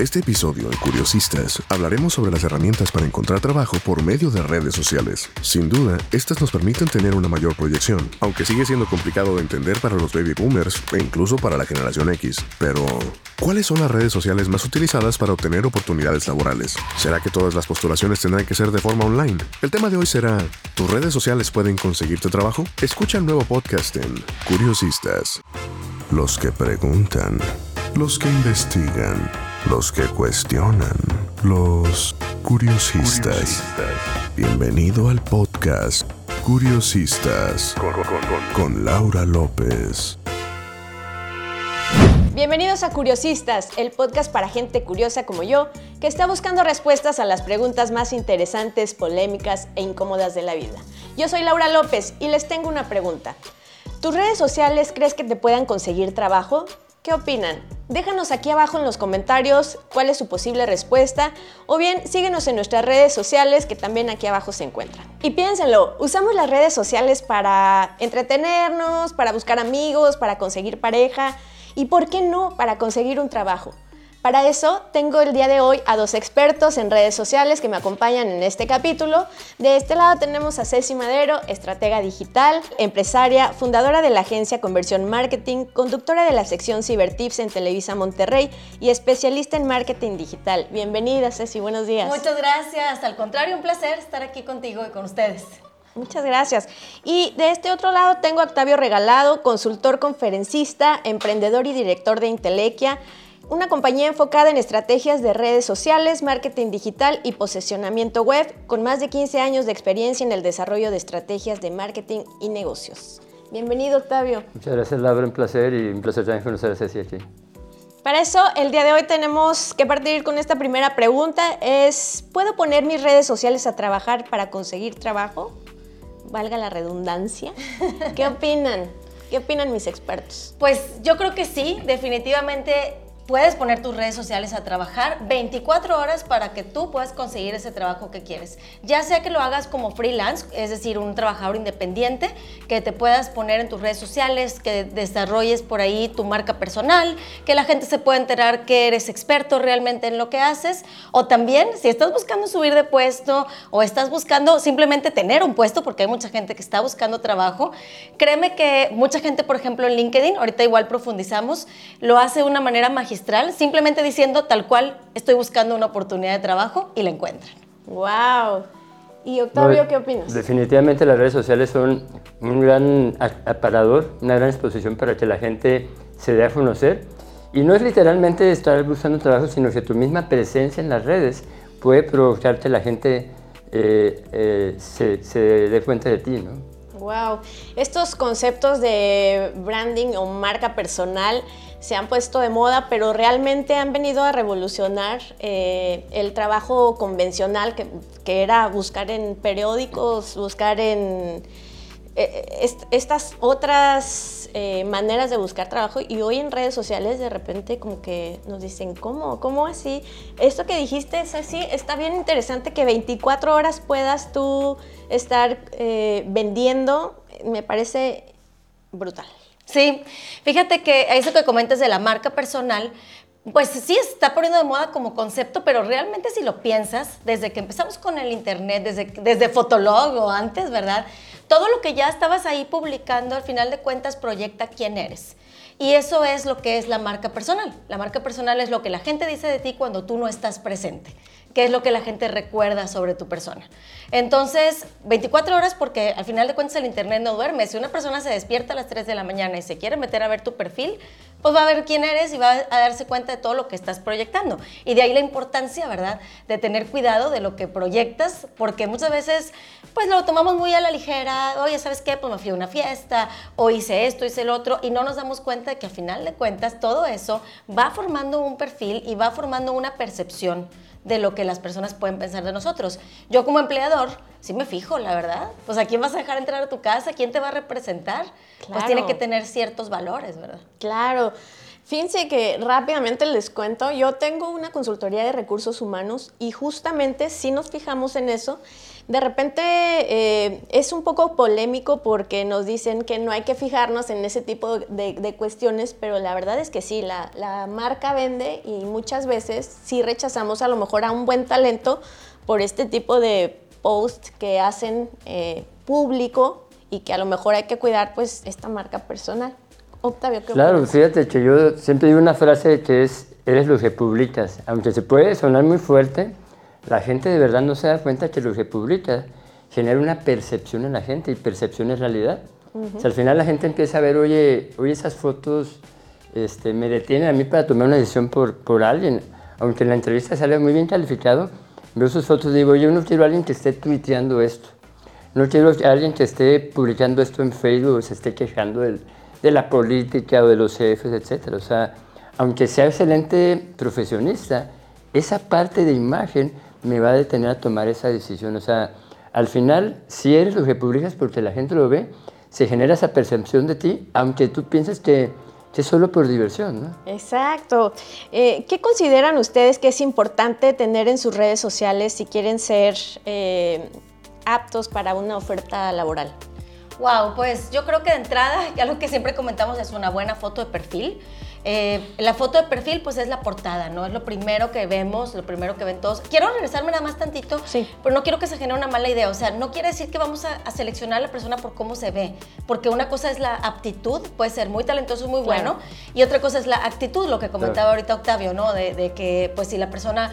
Este episodio en Curiosistas hablaremos sobre las herramientas para encontrar trabajo por medio de redes sociales. Sin duda, estas nos permiten tener una mayor proyección, aunque sigue siendo complicado de entender para los baby boomers e incluso para la generación X. Pero, ¿cuáles son las redes sociales más utilizadas para obtener oportunidades laborales? ¿Será que todas las postulaciones tendrán que ser de forma online? El tema de hoy será, ¿tus redes sociales pueden conseguirte trabajo? Escucha el nuevo podcast en Curiosistas. Los que preguntan, los que investigan los que cuestionan, los curiosistas. Bienvenido al podcast Curiosistas con, Laura López. Bienvenidos a Curiosistas, el podcast para gente curiosa como yo, que está buscando respuestas a las preguntas más interesantes, polémicas e incómodas de la vida. Yo soy Laura López y les tengo una pregunta. ¿Tus redes sociales crees que te puedan conseguir trabajo? ¿Qué opinan? Déjanos aquí abajo en los comentarios cuál es su posible respuesta o bien síguenos en nuestras redes sociales que también aquí abajo se encuentran. Y piénsenlo, usamos las redes sociales para entretenernos, para buscar amigos, para conseguir pareja y por qué no para conseguir un trabajo. Para eso tengo el día de hoy a dos expertos en redes sociales que me acompañan en este capítulo. De este lado tenemos a Ceci Madero, estratega digital, empresaria, fundadora de la agencia Conversión Marketing, conductora de la sección Cibertips en Televisa Monterrey y especialista en marketing digital. Bienvenida Ceci, buenos días. Muchas gracias, al contrario, un placer estar aquí contigo y con ustedes. Muchas gracias. Y de este otro lado tengo a Octavio Regalado, consultor conferencista, emprendedor y director de Intelequia una compañía enfocada en estrategias de redes sociales, marketing digital y posicionamiento web, con más de 15 años de experiencia en el desarrollo de estrategias de marketing y negocios. Bienvenido, Octavio. Muchas gracias, Laura. Un placer y un placer también conocer a Ceci aquí. Para eso, el día de hoy tenemos que partir con esta primera pregunta. Es, ¿puedo poner mis redes sociales a trabajar para conseguir trabajo? Valga la redundancia. ¿Qué opinan? ¿Qué opinan mis expertos? Pues yo creo que sí, definitivamente puedes poner tus redes sociales a trabajar 24 horas para que tú puedas conseguir ese trabajo que quieres. Ya sea que lo hagas como freelance, es decir, un trabajador independiente, que te puedas poner en tus redes sociales, que desarrolles por ahí tu marca personal, que la gente se pueda enterar que eres experto realmente en lo que haces, o también si estás buscando subir de puesto o estás buscando simplemente tener un puesto, porque hay mucha gente que está buscando trabajo, créeme que mucha gente, por ejemplo, en LinkedIn, ahorita igual profundizamos, lo hace de una manera magistral simplemente diciendo tal cual estoy buscando una oportunidad de trabajo y la encuentran. ¡Wow! ¿Y Octavio, qué opinas? Definitivamente las redes sociales son un gran aparador, una gran exposición para que la gente se dé a conocer. Y no es literalmente estar buscando trabajo, sino que tu misma presencia en las redes puede provocarte que la gente eh, eh, se, se dé cuenta de ti, ¿no? Wow, estos conceptos de branding o marca personal se han puesto de moda, pero realmente han venido a revolucionar eh, el trabajo convencional que, era buscar en periódicos, buscar en eh, estas otras eh, maneras de buscar trabajo y hoy en redes sociales de repente como que nos dicen, ¿cómo? ¿Cómo así? Esto que dijiste es así, está bien interesante que 24 horas puedas tú estar vendiendo, me parece brutal. Sí, fíjate que eso que comentas de la marca personal, pues sí está poniendo de moda como concepto, pero realmente si lo piensas, desde que empezamos con el internet, desde, desde Fotolog o antes, ¿verdad? Todo lo que ya estabas ahí publicando, al final de cuentas, proyecta quién eres. Y eso es lo que es la marca personal. La marca personal es lo que la gente dice de ti cuando tú no estás presente qué es lo que la gente recuerda sobre tu persona. Entonces, 24 horas porque al final de cuentas el Internet no duerme. Si una persona se despierta a las 3 de la mañana y se quiere meter a ver tu perfil, pues va a ver quién eres y va a darse cuenta de todo lo que estás proyectando. Y de ahí la importancia, ¿verdad?, de tener cuidado de lo que proyectas, porque muchas veces, pues lo tomamos muy a la ligera, oye, ¿sabes qué? Pues me fui a una fiesta, o hice esto, hice el otro, y no nos damos cuenta de que al final de cuentas todo eso va formando un perfil y va formando una percepción de lo que las personas pueden pensar de nosotros. Yo como empleador, sí me fijo, la verdad. Pues a quién vas a dejar entrar a tu casa, quién te va a representar. Pues tiene que tener ciertos valores, ¿verdad? Claro. Fíjense que rápidamente les cuento, yo tengo una consultoría de recursos humanos y justamente si nos fijamos en eso, de repente eh, es un poco polémico porque nos dicen que no hay que fijarnos en ese tipo de, cuestiones, pero la verdad es que sí, la, marca vende y muchas veces sí rechazamos a lo mejor a un buen talento por este tipo de post que hacen eh, público y que a lo mejor hay que cuidar pues esta marca personal. Octavio, ¿qué Claro, fíjate que yo siempre digo una frase que es, eres lo que publicas. Aunque se puede sonar muy fuerte, la gente de verdad no se da cuenta que lo que publica genera una percepción en la gente y percepción es realidad. o sea, al final la gente empieza a ver, oye, oye esas fotos este, me detienen a mí para tomar una decisión por, por alguien. Aunque en la entrevista sale muy bien calificado, veo sus fotos y digo, yo no quiero a alguien que esté tuiteando esto. No quiero a alguien que esté publicando esto en Facebook o se esté quejando del, de la política o de los jefes, etc. O sea, aunque sea excelente profesionista, esa parte de imagen me va a detener a tomar esa decisión. O sea, al final, si eres lo que publicas porque la gente lo ve, se genera esa percepción de ti, aunque tú pienses que, es solo por diversión. ¿no? Exacto. Eh, ¿Qué consideran ustedes que es importante tener en sus redes sociales si quieren ser eh, aptos para una oferta laboral? Wow, pues yo creo que de entrada, algo que siempre comentamos es una buena foto de perfil. Eh, la foto de perfil, pues es la portada, ¿no? Es lo primero que vemos, lo primero que ven todos. Quiero regresarme nada más tantito, sí. pero no quiero que se genere una mala idea. O sea, no quiere decir que vamos a, seleccionar a la persona por cómo se ve, porque una cosa es la aptitud, puede ser muy talentoso, muy bueno, y otra cosa es la actitud, lo que comentaba ahorita Octavio, ¿no? De, de que, pues, si la persona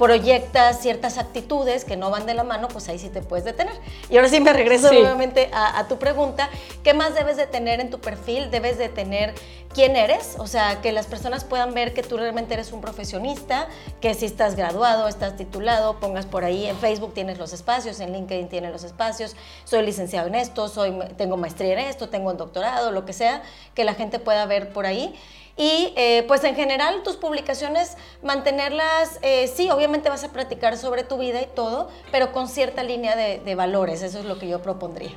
proyectas ciertas actitudes que no van de la mano, pues ahí sí te puedes detener. Y ahora sí me regreso nuevamente a, tu pregunta, ¿qué más debes de tener en tu perfil? Debes de tener quién eres, o sea, que las personas puedan ver que tú realmente eres un profesionista, que si estás graduado, estás titulado, pongas por ahí en Facebook tienes los espacios, en LinkedIn tienes los espacios, soy licenciado en esto, soy, tengo maestría en esto, tengo un doctorado, lo que sea, que la gente pueda ver por ahí. Y eh, pues en general tus publicaciones, mantenerlas, eh, sí, obviamente vas a practicar sobre tu vida y todo, pero con cierta línea de, valores, eso es lo que yo propondría.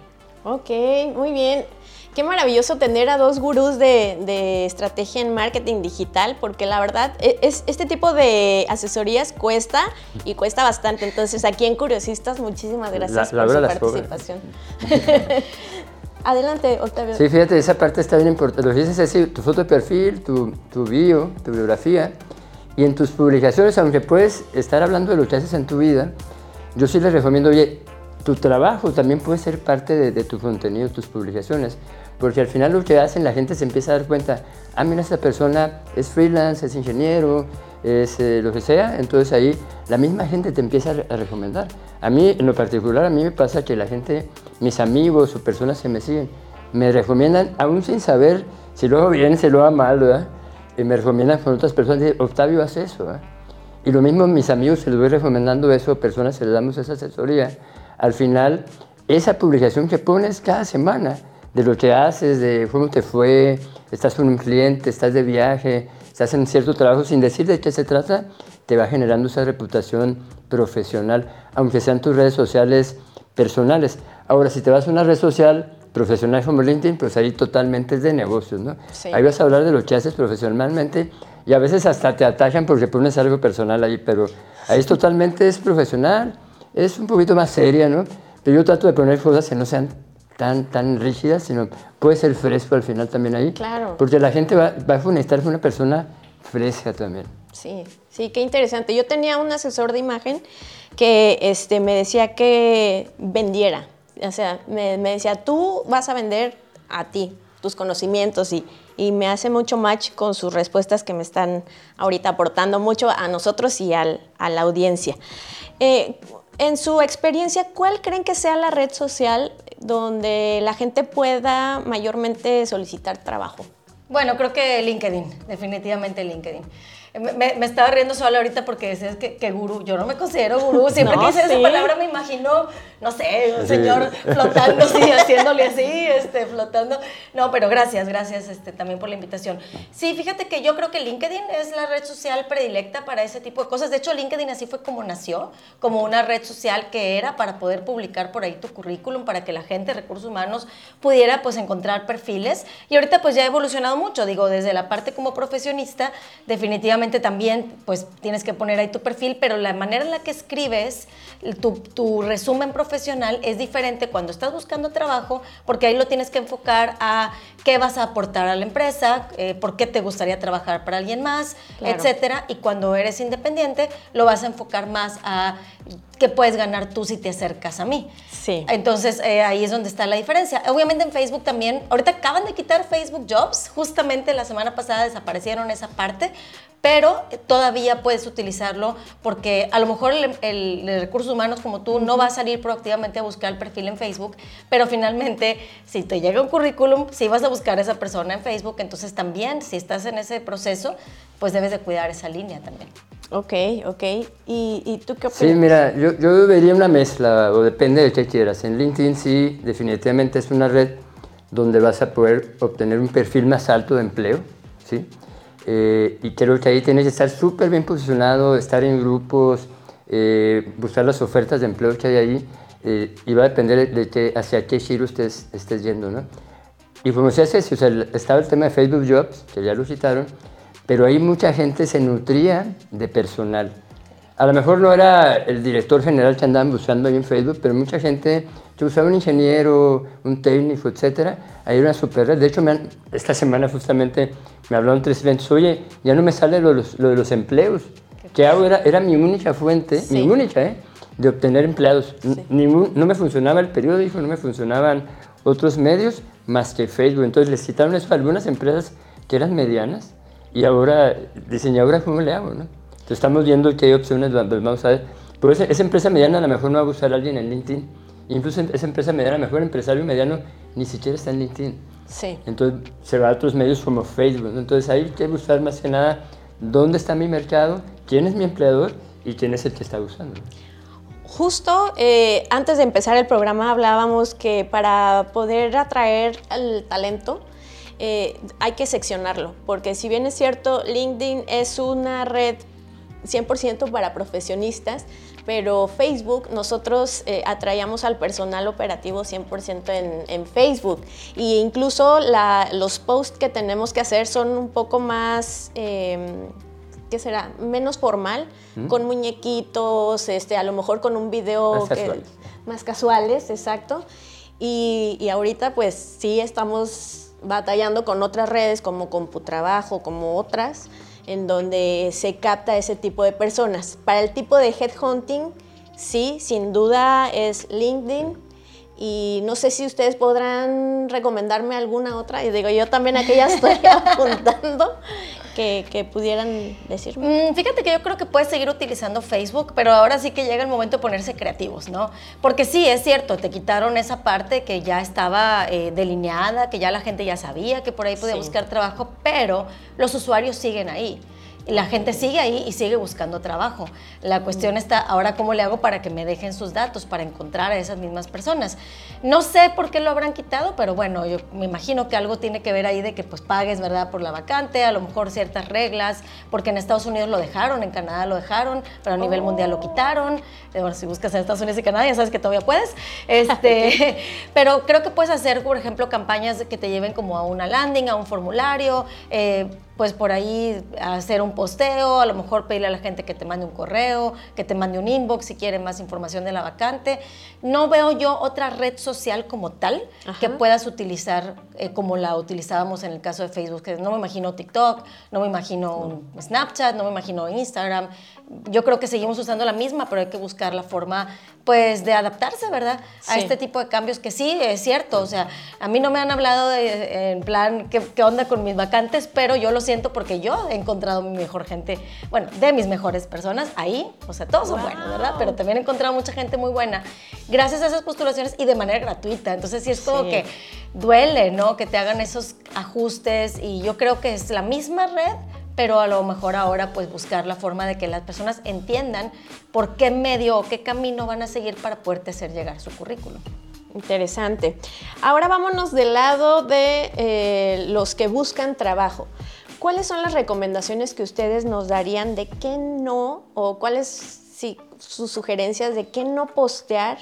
Ok, muy bien. Qué maravilloso tener a dos gurús de, estrategia en marketing digital, porque la verdad, e, es, este tipo de asesorías cuesta y cuesta bastante. Entonces, aquí en Curiosistas, muchísimas gracias por su participación. Adelante, Octavio. Sí, fíjate, esa parte está bien importante. Lo que dices es tu foto de perfil, tu, tu bio, tu biografía, y en tus publicaciones, aunque puedes estar hablando de lo que haces en tu vida, yo sí les recomiendo, oye, tu trabajo también puede ser parte de, de tu contenido, tus publicaciones, porque al final lo que hacen, la gente se empieza a dar cuenta, ah, mira, esta persona es freelance, es ingeniero, es eh, lo que sea, entonces ahí la misma gente te empieza a, recomendar. A mí, en lo particular, a mí me pasa que la gente, mis amigos o personas que me siguen, me recomiendan, aún sin saber si luego bien, si lo va mal, ¿verdad? Y me recomiendan con otras personas, dicen, Octavio, haz eso. Y lo mismo mis amigos, se les voy recomendando eso, personas que les damos esa asesoría, al final, esa publicación que pones cada semana, de lo que haces, de cómo te fue, estás con un cliente, estás de viaje, se hacen cierto trabajo sin decir de qué se trata, te va generando esa reputación profesional, aunque sean tus redes sociales personales. Ahora, si te vas a una red social profesional como LinkedIn, pues ahí totalmente es de negocios, ¿no? Ahí vas a hablar de lo que haces profesionalmente y a veces hasta te atajan porque pones algo personal ahí, pero ahí es totalmente es profesional, es un poquito más seria, ¿no? Pero yo trato de poner cosas que no sean tan, tan rígidas, sino puede ser fresco al final también ahí. Claro. Porque la gente va, va a necesitar una persona fresca también. Sí, sí, qué interesante. Yo tenía un asesor de imagen que este, me decía que vendiera. O sea, me, me decía, tú vas a vender a ti, tus conocimientos y, y, me hace mucho match con sus respuestas que me están ahorita aportando mucho a nosotros y al, a la audiencia. Eh, en su experiencia, ¿cuál creen que sea la red social donde la gente pueda mayormente solicitar trabajo? Bueno, creo que LinkedIn, definitivamente LinkedIn. Me, estaba riendo solo ahorita porque decías que, que, gurú. Yo no me considero gurú. Siempre que dices esa palabra me imagino, no sé, un señor flotando así, haciéndole así, este, flotando. No, pero gracias, gracias este, también por la invitación. Sí, fíjate que yo creo que LinkedIn es la red social predilecta para ese tipo de cosas. De hecho, LinkedIn así fue como nació, como una red social que era para poder publicar por ahí tu currículum, para que la gente, recursos humanos, pudiera pues encontrar perfiles. Y ahorita pues ya ha evolucionado mucho, digo, desde la parte como profesionista, definitivamente también pues tienes que poner ahí tu perfil, pero la manera en la que escribes tu, tu, resumen profesional es diferente cuando estás buscando trabajo, porque ahí lo tienes que enfocar a qué vas a aportar a la empresa, eh, por qué te gustaría trabajar para alguien más, etcétera. Y cuando eres independiente, lo vas a enfocar más a qué puedes ganar tú si te acercas a mí. Sí. Entonces eh, ahí es donde está la diferencia. Obviamente en Facebook también, ahorita acaban de quitar Facebook Jobs, justamente la semana pasada desaparecieron esa parte, pero todavía puedes utilizarlo porque a lo mejor el, el, recursos humanos como tú no va a salir proactivamente a buscar el perfil en Facebook, pero finalmente si te llega un currículum, si vas a buscar a esa persona en Facebook, entonces también si estás en ese proceso, pues debes de cuidar esa línea también. Ok, ok. ¿Y, y tú qué opinas? Sí, mira, yo, yo vería una mezcla, o depende de qué quieras. En LinkedIn sí, definitivamente es una red donde vas a poder obtener un perfil más alto de empleo, ¿sí? Eh, y creo que ahí tienes que estar súper bien posicionado, estar en grupos, eh, buscar las ofertas de empleo que hay ahí eh, y va a depender de hacia qué giro estés, estés yendo, ¿no? Y como se hace, o sea, estaba el tema de Facebook Jobs, que ya lo citaron, pero ahí mucha gente se nutría de personal. A lo mejor no era el director general que andaban buscando ahí en Facebook, pero mucha gente que usaba un ingeniero, un técnico, etcétera, ahí era una super red. De hecho, me esta semana justamente me hablaron tres eventos, oye, ya no me sale lo, de los empleos. ¿Qué hago? Era, era mi única fuente, mi única, ¿eh? de obtener empleados. no me funcionaba el periódico, no me funcionaban otros medios más que Facebook. Entonces les citaron eso a algunas empresas que eran medianas y ahora, diseñadora, ¿cómo le hago? No? Entonces estamos viendo qué opciones vamos a ver. Pero esa, esa, empresa mediana a lo mejor no va a buscar a alguien en LinkedIn. Incluso esa empresa mediana, mejor empresario mediano ni siquiera está en LinkedIn. Sí. Entonces se va a otros medios como Facebook. Entonces hay que buscar más que nada dónde está mi mercado, quién es mi empleador y quién es el que está usando. Justo eh, antes de empezar el programa hablábamos que para poder atraer al talento eh, hay que seccionarlo, porque si bien es cierto, LinkedIn es una red 100% para profesionistas, pero Facebook, nosotros eh, atraíamos al personal operativo 100% en, en, Facebook. E incluso los posts que tenemos que hacer son un poco más... Em, ¿qué será? Menos formal, ¿Mm? con muñequitos, este, a lo mejor con un video más casuales, más casuales exacto. Y, y, ahorita pues sí estamos batallando con otras redes como CompuTrabajo, como otras, en donde se capta ese tipo de personas. Para el tipo de headhunting, sí, sin duda es LinkedIn. Y no sé si ustedes podrán recomendarme alguna otra. Y digo, yo también aquella estoy apuntando que, pudieran decirme? Mm, fíjate que yo creo que puedes seguir utilizando Facebook, pero ahora sí que llega el momento de ponerse creativos, ¿no? Porque sí, es cierto, te quitaron esa parte que ya estaba eh, delineada, que ya la gente ya sabía que por ahí podía buscar trabajo, pero los usuarios siguen ahí la gente sigue ahí y sigue buscando trabajo. La cuestión está ahora cómo le hago para que me dejen sus datos, para encontrar a esas mismas personas. No sé por qué lo habrán quitado, pero bueno, yo me imagino que algo tiene que ver ahí de que pues pagues, ¿verdad? Por la vacante, a lo mejor ciertas reglas, porque en Estados Unidos lo dejaron, en Canadá lo dejaron, pero a nivel mundial lo quitaron. Eh, bueno, si buscas en Estados Unidos y Canadá, ya sabes que todavía puedes. Este, pero creo que puedes hacer, por ejemplo, campañas que te lleven como a una landing, a un formulario, eh, pues por ahí hacer un posteo, a lo mejor pedirle a la gente que te mande un correo, que te mande un inbox si quiere más información de la vacante. No veo yo otra red social como tal que puedas utilizar eh, como la utilizábamos en el caso de Facebook, que no me imagino TikTok, no me imagino Snapchat, no me imagino Instagram. Yo creo que seguimos usando la misma, pero hay que buscar la forma pues de adaptarse, ¿verdad? A este tipo de cambios que sí, es cierto, o sea, a mí no me han hablado de, en plan, ¿qué, ¿qué, onda con mis vacantes? Pero yo lo siento porque yo he encontrado mi mejor gente, bueno, de mis mejores personas ahí, o sea, todos son buenos, ¿verdad? Pero también he encontrado mucha gente muy buena gracias a esas postulaciones y de manera gratuita, entonces sí es como que duele, ¿no? Que te hagan esos ajustes y yo creo que es la misma red, pero a lo mejor ahora pues buscar la forma de que las personas entiendan por qué medio o qué camino van a seguir para poderte hacer llegar su currículum. Interesante. Ahora vámonos del lado de eh, los que buscan trabajo. ¿Cuáles son las recomendaciones que ustedes nos darían de qué no o cuáles sí, sus sugerencias de qué no postear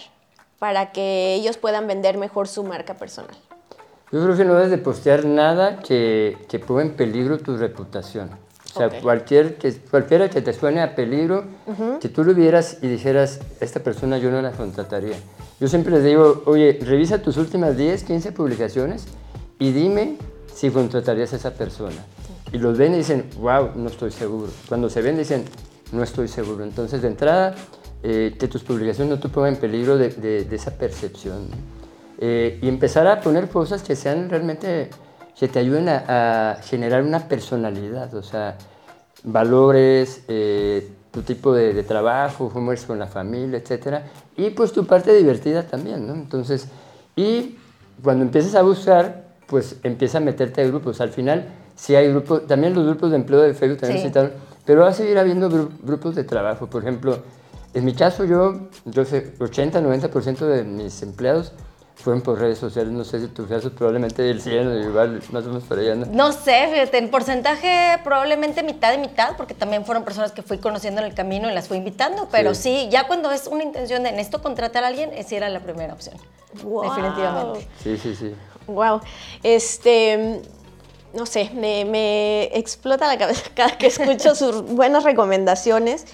para que ellos puedan vender mejor su marca personal? Yo creo que no debes de postear nada que, que ponga en peligro tu reputación. O sea, cualquier que, cualquiera que te suene a peligro, si tú lo vieras y dijeras, esta persona yo no la contrataría. Yo siempre les digo, oye, revisa tus últimas 10, 15 publicaciones y dime si contratarías a esa persona. Y los ven y dicen, wow, no estoy seguro. Cuando se ven dicen, no estoy seguro. Entonces, de entrada, eh, que tus publicaciones no te pongan en peligro de, de, esa percepción. Eh, y empezar a poner cosas que sean realmente, que te ayuden a, generar una personalidad, o sea, valores, eh, tu tipo de, de, trabajo, cómo eres con la familia, etc. Y pues tu parte divertida también, ¿no? Entonces, y cuando empieces a buscar, pues empieza a meterte a grupos. Al final, si hay grupos, también los grupos de empleo de Facebook también sí. pero va a seguir habiendo grupos de trabajo. Por ejemplo, en mi caso, yo, yo sé, 80-90% de mis empleados fueron por redes sociales. No sé si tu caso probablemente el 100 igual, más o menos por allá. ¿no? no sé, fíjate, en porcentaje probablemente mitad de mitad, porque también fueron personas que fui conociendo en el camino y las fui invitando. Pero sí, ya cuando es una intención de en esto contratar a alguien, esa era la primera opción. Definitivamente. Sí, sí, sí. Wow. Este no sé, me, explota la cabeza cada que escucho sus buenas recomendaciones.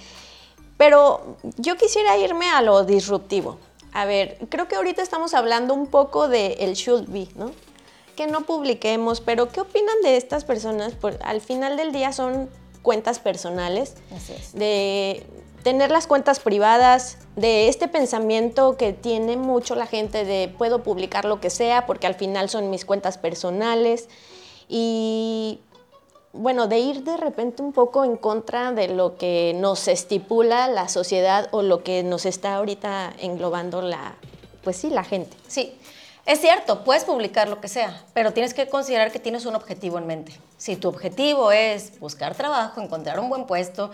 Pero yo quisiera irme a lo disruptivo. A ver, creo que ahorita estamos hablando un poco de el should be, ¿no? Que no publiquemos, pero ¿qué opinan de estas personas? Pues, al final del día son cuentas personales. Así es. De tener las cuentas privadas, de este pensamiento que tiene mucho la gente de puedo publicar lo que sea porque al final son mis cuentas personales y bueno, de ir de repente un poco en contra de lo que nos estipula la sociedad o lo que nos está ahorita englobando la, pues sí, la gente. Sí, es cierto, puedes publicar lo que sea, pero tienes que considerar que tienes un objetivo en mente. Si tu objetivo es buscar trabajo, encontrar un buen puesto,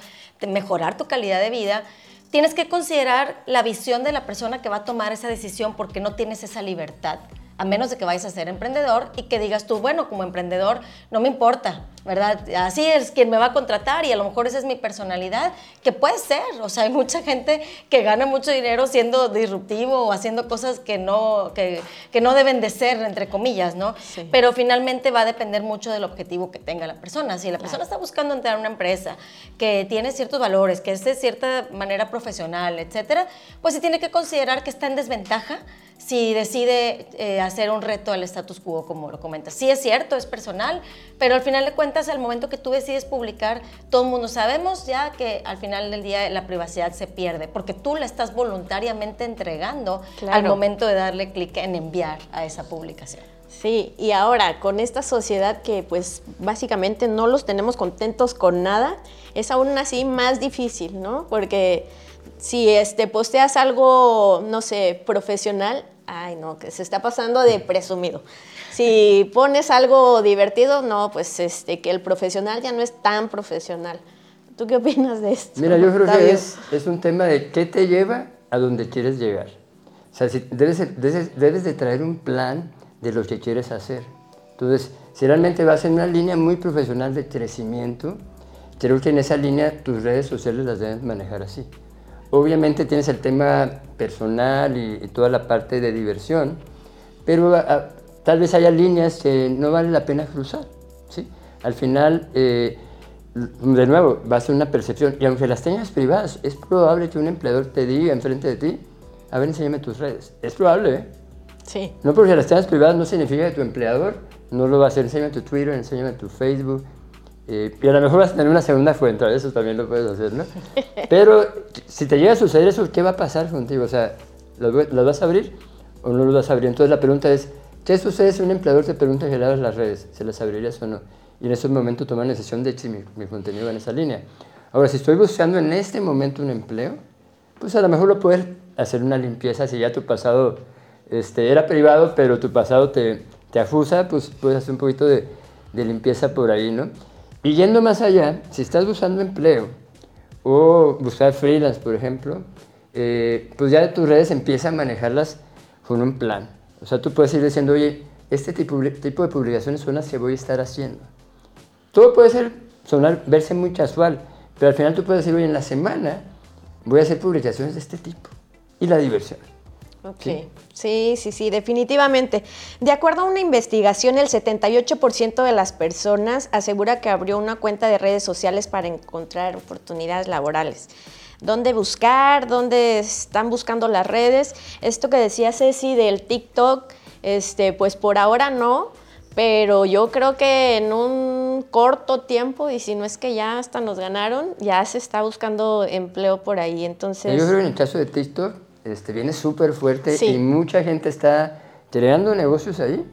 mejorar tu calidad de vida, tienes que considerar la visión de la persona que va a tomar esa decisión porque no tienes esa libertad a menos de que vayas a ser emprendedor y que digas tú, bueno, como emprendedor no me importa, ¿verdad? Así es quien me va a contratar y a lo mejor esa es mi personalidad, que puede ser, o sea, hay mucha gente que gana mucho dinero siendo disruptivo o haciendo cosas que no, que, que no deben de ser, entre comillas, ¿no? Pero finalmente va a depender mucho del objetivo que tenga la persona. Si la persona está buscando entrar a una empresa que tiene ciertos valores, que es de cierta manera profesional, etcétera, pues sí tiene que considerar que está en desventaja si decide eh, hacer un reto al status quo, como lo comentas. Sí es cierto, es personal, pero al final de cuentas, al momento que tú decides publicar, todo el mundo sabemos ya que al final del día la privacidad se pierde, porque tú la estás voluntariamente entregando al momento de darle clic en enviar a esa publicación. Sí, y ahora con esta sociedad que pues básicamente no los tenemos contentos con nada, es aún así más difícil, ¿no? Porque si este, posteas algo, no sé, profesional, ay no, que se está pasando de presumido. Si pones algo divertido, no, pues este, que el profesional ya no es tan profesional. ¿Tú qué opinas de esto? Mira, yo creo que es, es, un tema de qué te lleva a donde quieres llegar. O sea, si debes, debes, debes de traer un plan de lo que quieres hacer. Entonces, si realmente vas en una línea muy profesional de crecimiento, creo que en esa línea tus redes sociales las debes manejar así. Obviamente tienes el tema personal y, toda la parte de diversión, pero tal vez haya líneas que no vale la pena cruzar. ¿sí? Al final, eh, de nuevo, va a ser una percepción. Y aunque las tengas privadas, es probable que un empleador te diga enfrente de ti, a ver, enséñame tus redes. Es probable, ¿eh? Sí. No porque las tengas privadas no significa que tu empleador no lo va a hacer. Enséñame tu Twitter, enséñame tu Facebook, eh, y a lo mejor vas a tener una segunda fuente, eso también lo puedes hacer, ¿no? Pero si te llega a suceder eso, ¿qué va a pasar contigo? O sea, ¿las vas a abrir o no las vas a abrir? Entonces la pregunta es, ¿qué sucede si un empleador te pregunta que le abras las redes? ¿Se las abrirías o no? Y en ese momento tomar la decisión de si mi, mi contenido va en esa línea. Ahora, si estoy buscando en este momento un empleo, pues a lo mejor lo puedes hacer una limpieza si ya tu pasado este, era privado, pero tu pasado te, te afusa, pues puedes hacer un poquito de, de limpieza por ahí, ¿no? Y yendo más allá, si estás buscando empleo o buscar freelance, por ejemplo, eh, pues ya tus redes empiezan a manejarlas con un plan. O sea, tú puedes ir diciendo, oye, este tipo, tipo de publicaciones son las que voy a estar haciendo. Todo puede ser, sonar, verse muy casual, pero al final tú puedes decir, oye, en la semana voy a hacer publicaciones de este tipo. Y la diversión. Ok, sí, sí, sí, definitivamente. De acuerdo a una investigación, el 78% de las personas asegura que abrió una cuenta de redes sociales para encontrar oportunidades laborales. ¿Dónde buscar? ¿Dónde están buscando las redes? Esto que decía Ceci del TikTok, este, pues por ahora no, pero yo creo que en un corto tiempo, y si no es que ya hasta nos ganaron, ya se está buscando empleo por ahí. Entonces. Yo creo que en el caso de TikTok este, viene súper fuerte y mucha gente está creando negocios ahí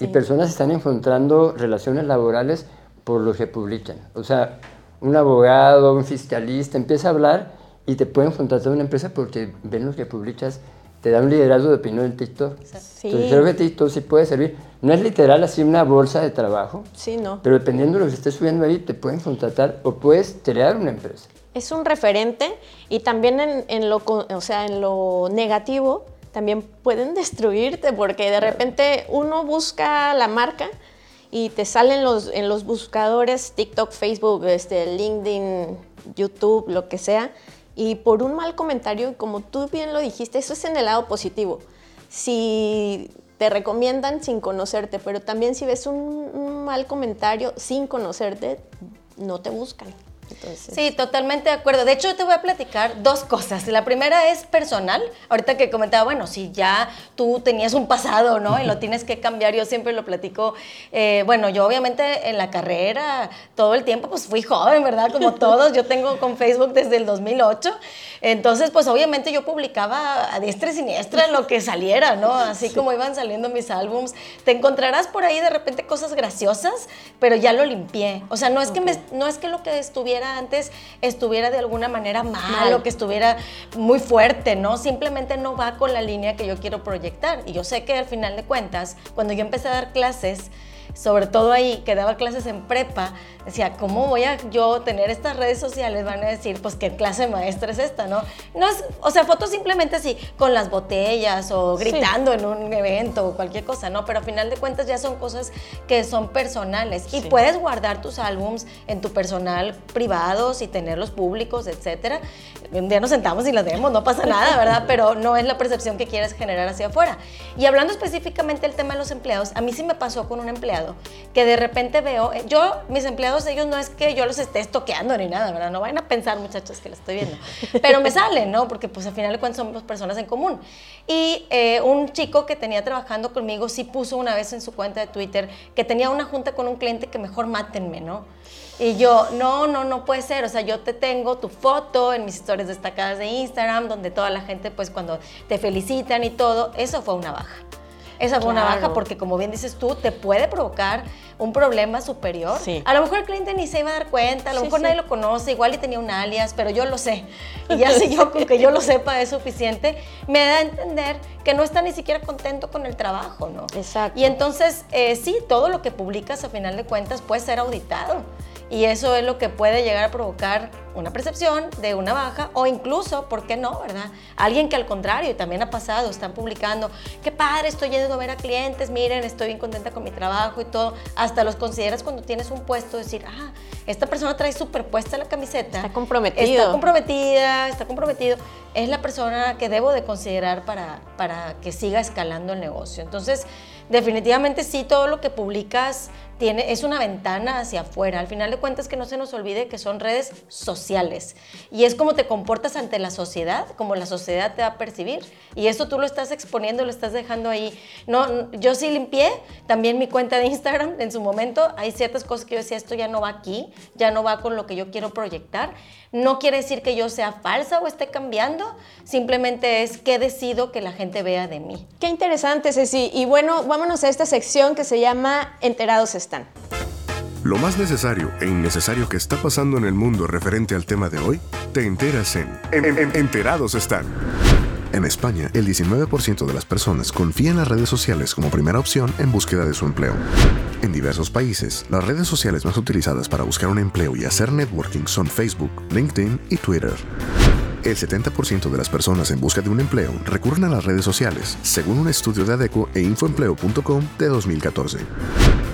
y personas están encontrando relaciones laborales por lo que publican. O sea, un abogado, un fiscalista empieza a hablar y te pueden contratar una empresa porque ven lo que publicas te da un liderazgo de opinión en TikTok. Sí. Entonces creo que TikTok sí puede servir. No es literal así una bolsa de trabajo. Sí, no. Pero dependiendo de lo que estés subiendo ahí, te pueden contratar o puedes crear una empresa. Es un referente y también en, lo, o sea, en lo negativo también pueden destruirte porque de repente uno busca la marca y te salen los, en los buscadores TikTok, Facebook, este, LinkedIn, YouTube, lo que sea y por un mal comentario, como tú bien lo dijiste, eso es en el lado positivo. Si te recomiendan sin conocerte, pero también si ves un, mal comentario sin conocerte, no te buscan. Sí, totalmente de acuerdo. De hecho, yo te voy a platicar dos cosas. La primera es personal. Ahorita que comentaba, bueno, si ya tú tenías un pasado, ¿no? Y lo tienes que cambiar, yo siempre lo platico. Eh, bueno, yo obviamente en la carrera, todo el tiempo, pues fui joven, ¿verdad? Como todos. Yo tengo con Facebook desde el 2008. Entonces, pues obviamente yo publicaba a diestra y siniestra lo que saliera, ¿no? Así como iban saliendo mis álbums. Te encontrarás por ahí de repente cosas graciosas, pero ya lo limpié. O sea, no es, que, me, no es que lo que estuviera antes estuviera de alguna manera mal, o que estuviera muy fuerte, ¿no? Simplemente no va con la línea que yo quiero proyectar. Y yo sé que al final de cuentas, cuando yo empecé a dar clases, sobre todo ahí, que daba clases en prepa, decía, ¿cómo voy a yo tener estas redes sociales? Van a decir, pues, ¿qué clase maestra es esta, no? No es, o sea, fotos simplemente así, con las botellas o gritando en un evento o cualquier cosa, ¿no? Pero a final de cuentas ya son cosas que son personales y puedes guardar tus álbums en tu personal privados y tenerlos públicos, etcétera. Un día nos sentamos y los vemos, no pasa nada, ¿verdad? Pero no es la percepción que quieres generar hacia afuera. Y hablando específicamente del tema de los empleados, a mí sí me pasó con un empleado que de repente veo, eh, yo, mis empleados ellos no es que yo los esté estoqueando ni nada, ¿verdad? No vayan a pensar, muchachos, que lo estoy viendo. Pero me salen, ¿no? Porque pues al final de cuentas somos personas en común. Y eh, un chico que tenía trabajando conmigo sí puso una vez en su cuenta de Twitter que tenía una junta con un cliente que mejor mátenme, ¿no? Y yo, no, no, no puede ser. O sea, yo te tengo tu foto en mis historias destacadas de Instagram, donde toda la gente, pues cuando te felicitan y todo, eso fue una baja. Esa fue una baja porque, como bien dices tú, te puede provocar un problema superior. A lo mejor el cliente ni se iba a dar cuenta, a lo mejor nadie lo conoce, igual y tenía un alias, pero yo lo sé. Y ya si yo con que yo lo sepa es suficiente, me da a entender que no está ni siquiera contento con el trabajo, ¿no? Exacto. Y entonces, eh, sí, todo lo que publicas a final de cuentas puede ser auditado. Y eso es lo que puede llegar a provocar una percepción de una baja o incluso, ¿por qué no, verdad? Alguien que al contrario, y también ha pasado, están publicando, qué padre, estoy yendo a ver a clientes, miren, estoy bien contenta con mi trabajo y todo. Hasta los consideras cuando tienes un puesto, decir, ah, esta persona trae superpuesta la camiseta. Está comprometido. Está comprometida, está comprometido. Es la persona que debo de considerar para, para que siga escalando el negocio. Entonces, definitivamente sí, todo lo que publicas tiene, es una ventana hacia afuera. Al final de cuentas, que no se nos olvide que son redes sociales. Y es como te comportas ante la sociedad, como la sociedad te va a percibir. Y eso tú lo estás exponiendo, lo estás dejando ahí. No, yo sí limpié también mi cuenta de Instagram en su momento. Hay ciertas cosas que yo decía, esto ya no va aquí, ya no va con lo que yo quiero proyectar. No quiere decir que yo sea falsa o esté cambiando, simplemente es que decido que la gente vea de mí. Qué interesante, Ceci. Y bueno, vámonos a esta sección que se llama Enterados están. Lo más necesario e innecesario que está pasando en el mundo referente al tema de hoy, te enteras en, Enterados están. En España, el 19% de las personas confía en las redes sociales como primera opción en búsqueda de su empleo. En diversos países, las redes sociales más utilizadas para buscar un empleo y hacer networking son Facebook, LinkedIn y Twitter. El 70% de las personas en busca de un empleo recurren a las redes sociales, según un estudio de ADECO e infoempleo.com de 2014.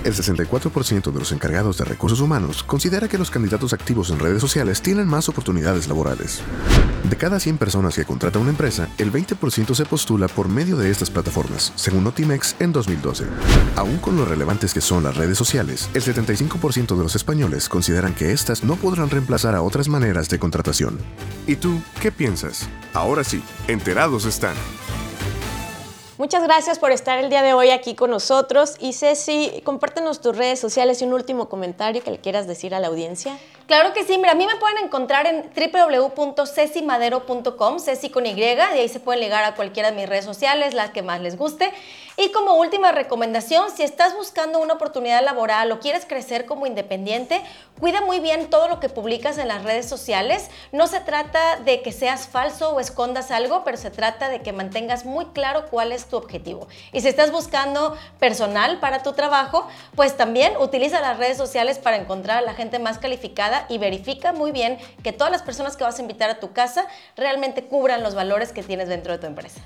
El 64% de los encargados de recursos humanos considera que los candidatos activos en redes sociales tienen más oportunidades laborales. De cada 100 personas que contrata una empresa, el 20% se postula por medio de estas plataformas, según Notimex en 2012. Aún con lo relevantes que son las redes sociales, el 75% de los españoles consideran que estas no podrán reemplazar a otras maneras de contratación. ¿Y tú qué piensas? Ahora sí, enterados están. Muchas gracias por estar el día de hoy aquí con nosotros. Y Ceci, compártenos tus redes sociales y un último comentario que le quieras decir a la audiencia. Claro que sí, mira, a mí me pueden encontrar en www.cecimadero.com, Ceci con Y, de ahí se pueden ligar a cualquiera de mis redes sociales, las que más les guste. Y como última recomendación, si estás buscando una oportunidad laboral o quieres crecer como independiente, cuida muy bien todo lo que publicas en las redes sociales. No se trata de que seas falso o escondas algo, pero se trata de que mantengas muy claro cuál es tu objetivo. Y si estás buscando personal para tu trabajo, pues también utiliza las redes sociales para encontrar a la gente más calificada y verifica muy bien que todas las personas que vas a invitar a tu casa realmente cubran los valores que tienes dentro de tu empresa.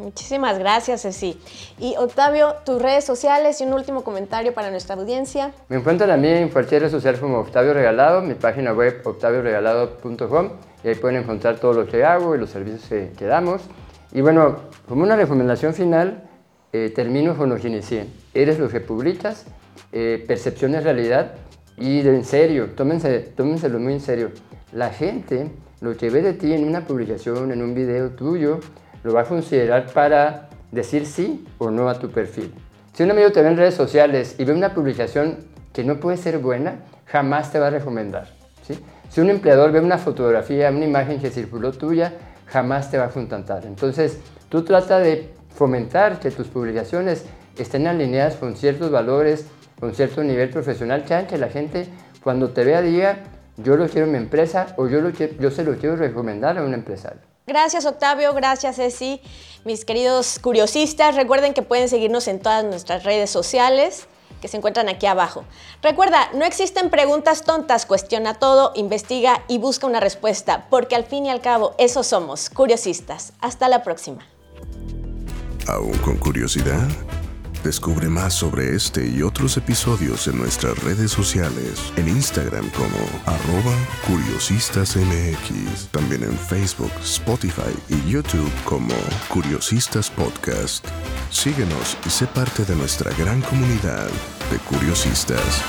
Muchísimas gracias, Ceci. Y Octavio, tus redes sociales y un último comentario para nuestra audiencia. Me encuentran a mí en cualquier red social como Octavio Regalado, mi página web octavioregalado.com y ahí pueden encontrar todo lo que hago y los servicios que, damos. Y bueno, como una recomendación final, eh, termino con lo que inicié. Eres lo que publicas, eh, percepción de realidad y en serio, tómense, tómenselo muy en serio. La gente, lo que ve de ti en una publicación, en un video tuyo, lo va a considerar para decir sí o no a tu perfil. Si un amigo te ve en redes sociales y ve una publicación que no puede ser buena, jamás te va a recomendar. Si un empleador ve una fotografía, una imagen que circuló tuya, jamás te va a contactar. Entonces, tú trata de fomentar que tus publicaciones estén alineadas con ciertos valores, con cierto nivel profesional, que la gente cuando te vea diga, yo lo quiero en mi empresa o yo, lo, yo se lo quiero recomendar a un empresario. Gracias Octavio, gracias Ceci, mis queridos curiosistas. Recuerden que pueden seguirnos en todas nuestras redes sociales que se encuentran aquí abajo. Recuerda, no existen preguntas tontas, cuestiona todo, investiga y busca una respuesta, porque al fin y al cabo, eso somos, curiosistas. Hasta la próxima. ¿Aún con curiosidad? Descubre más sobre este y otros episodios en nuestras redes sociales, en Instagram como arroba curiosistasmx, también en Facebook, Spotify y YouTube como Curiosistas Podcast. Síguenos y sé parte de nuestra gran comunidad de curiosistas.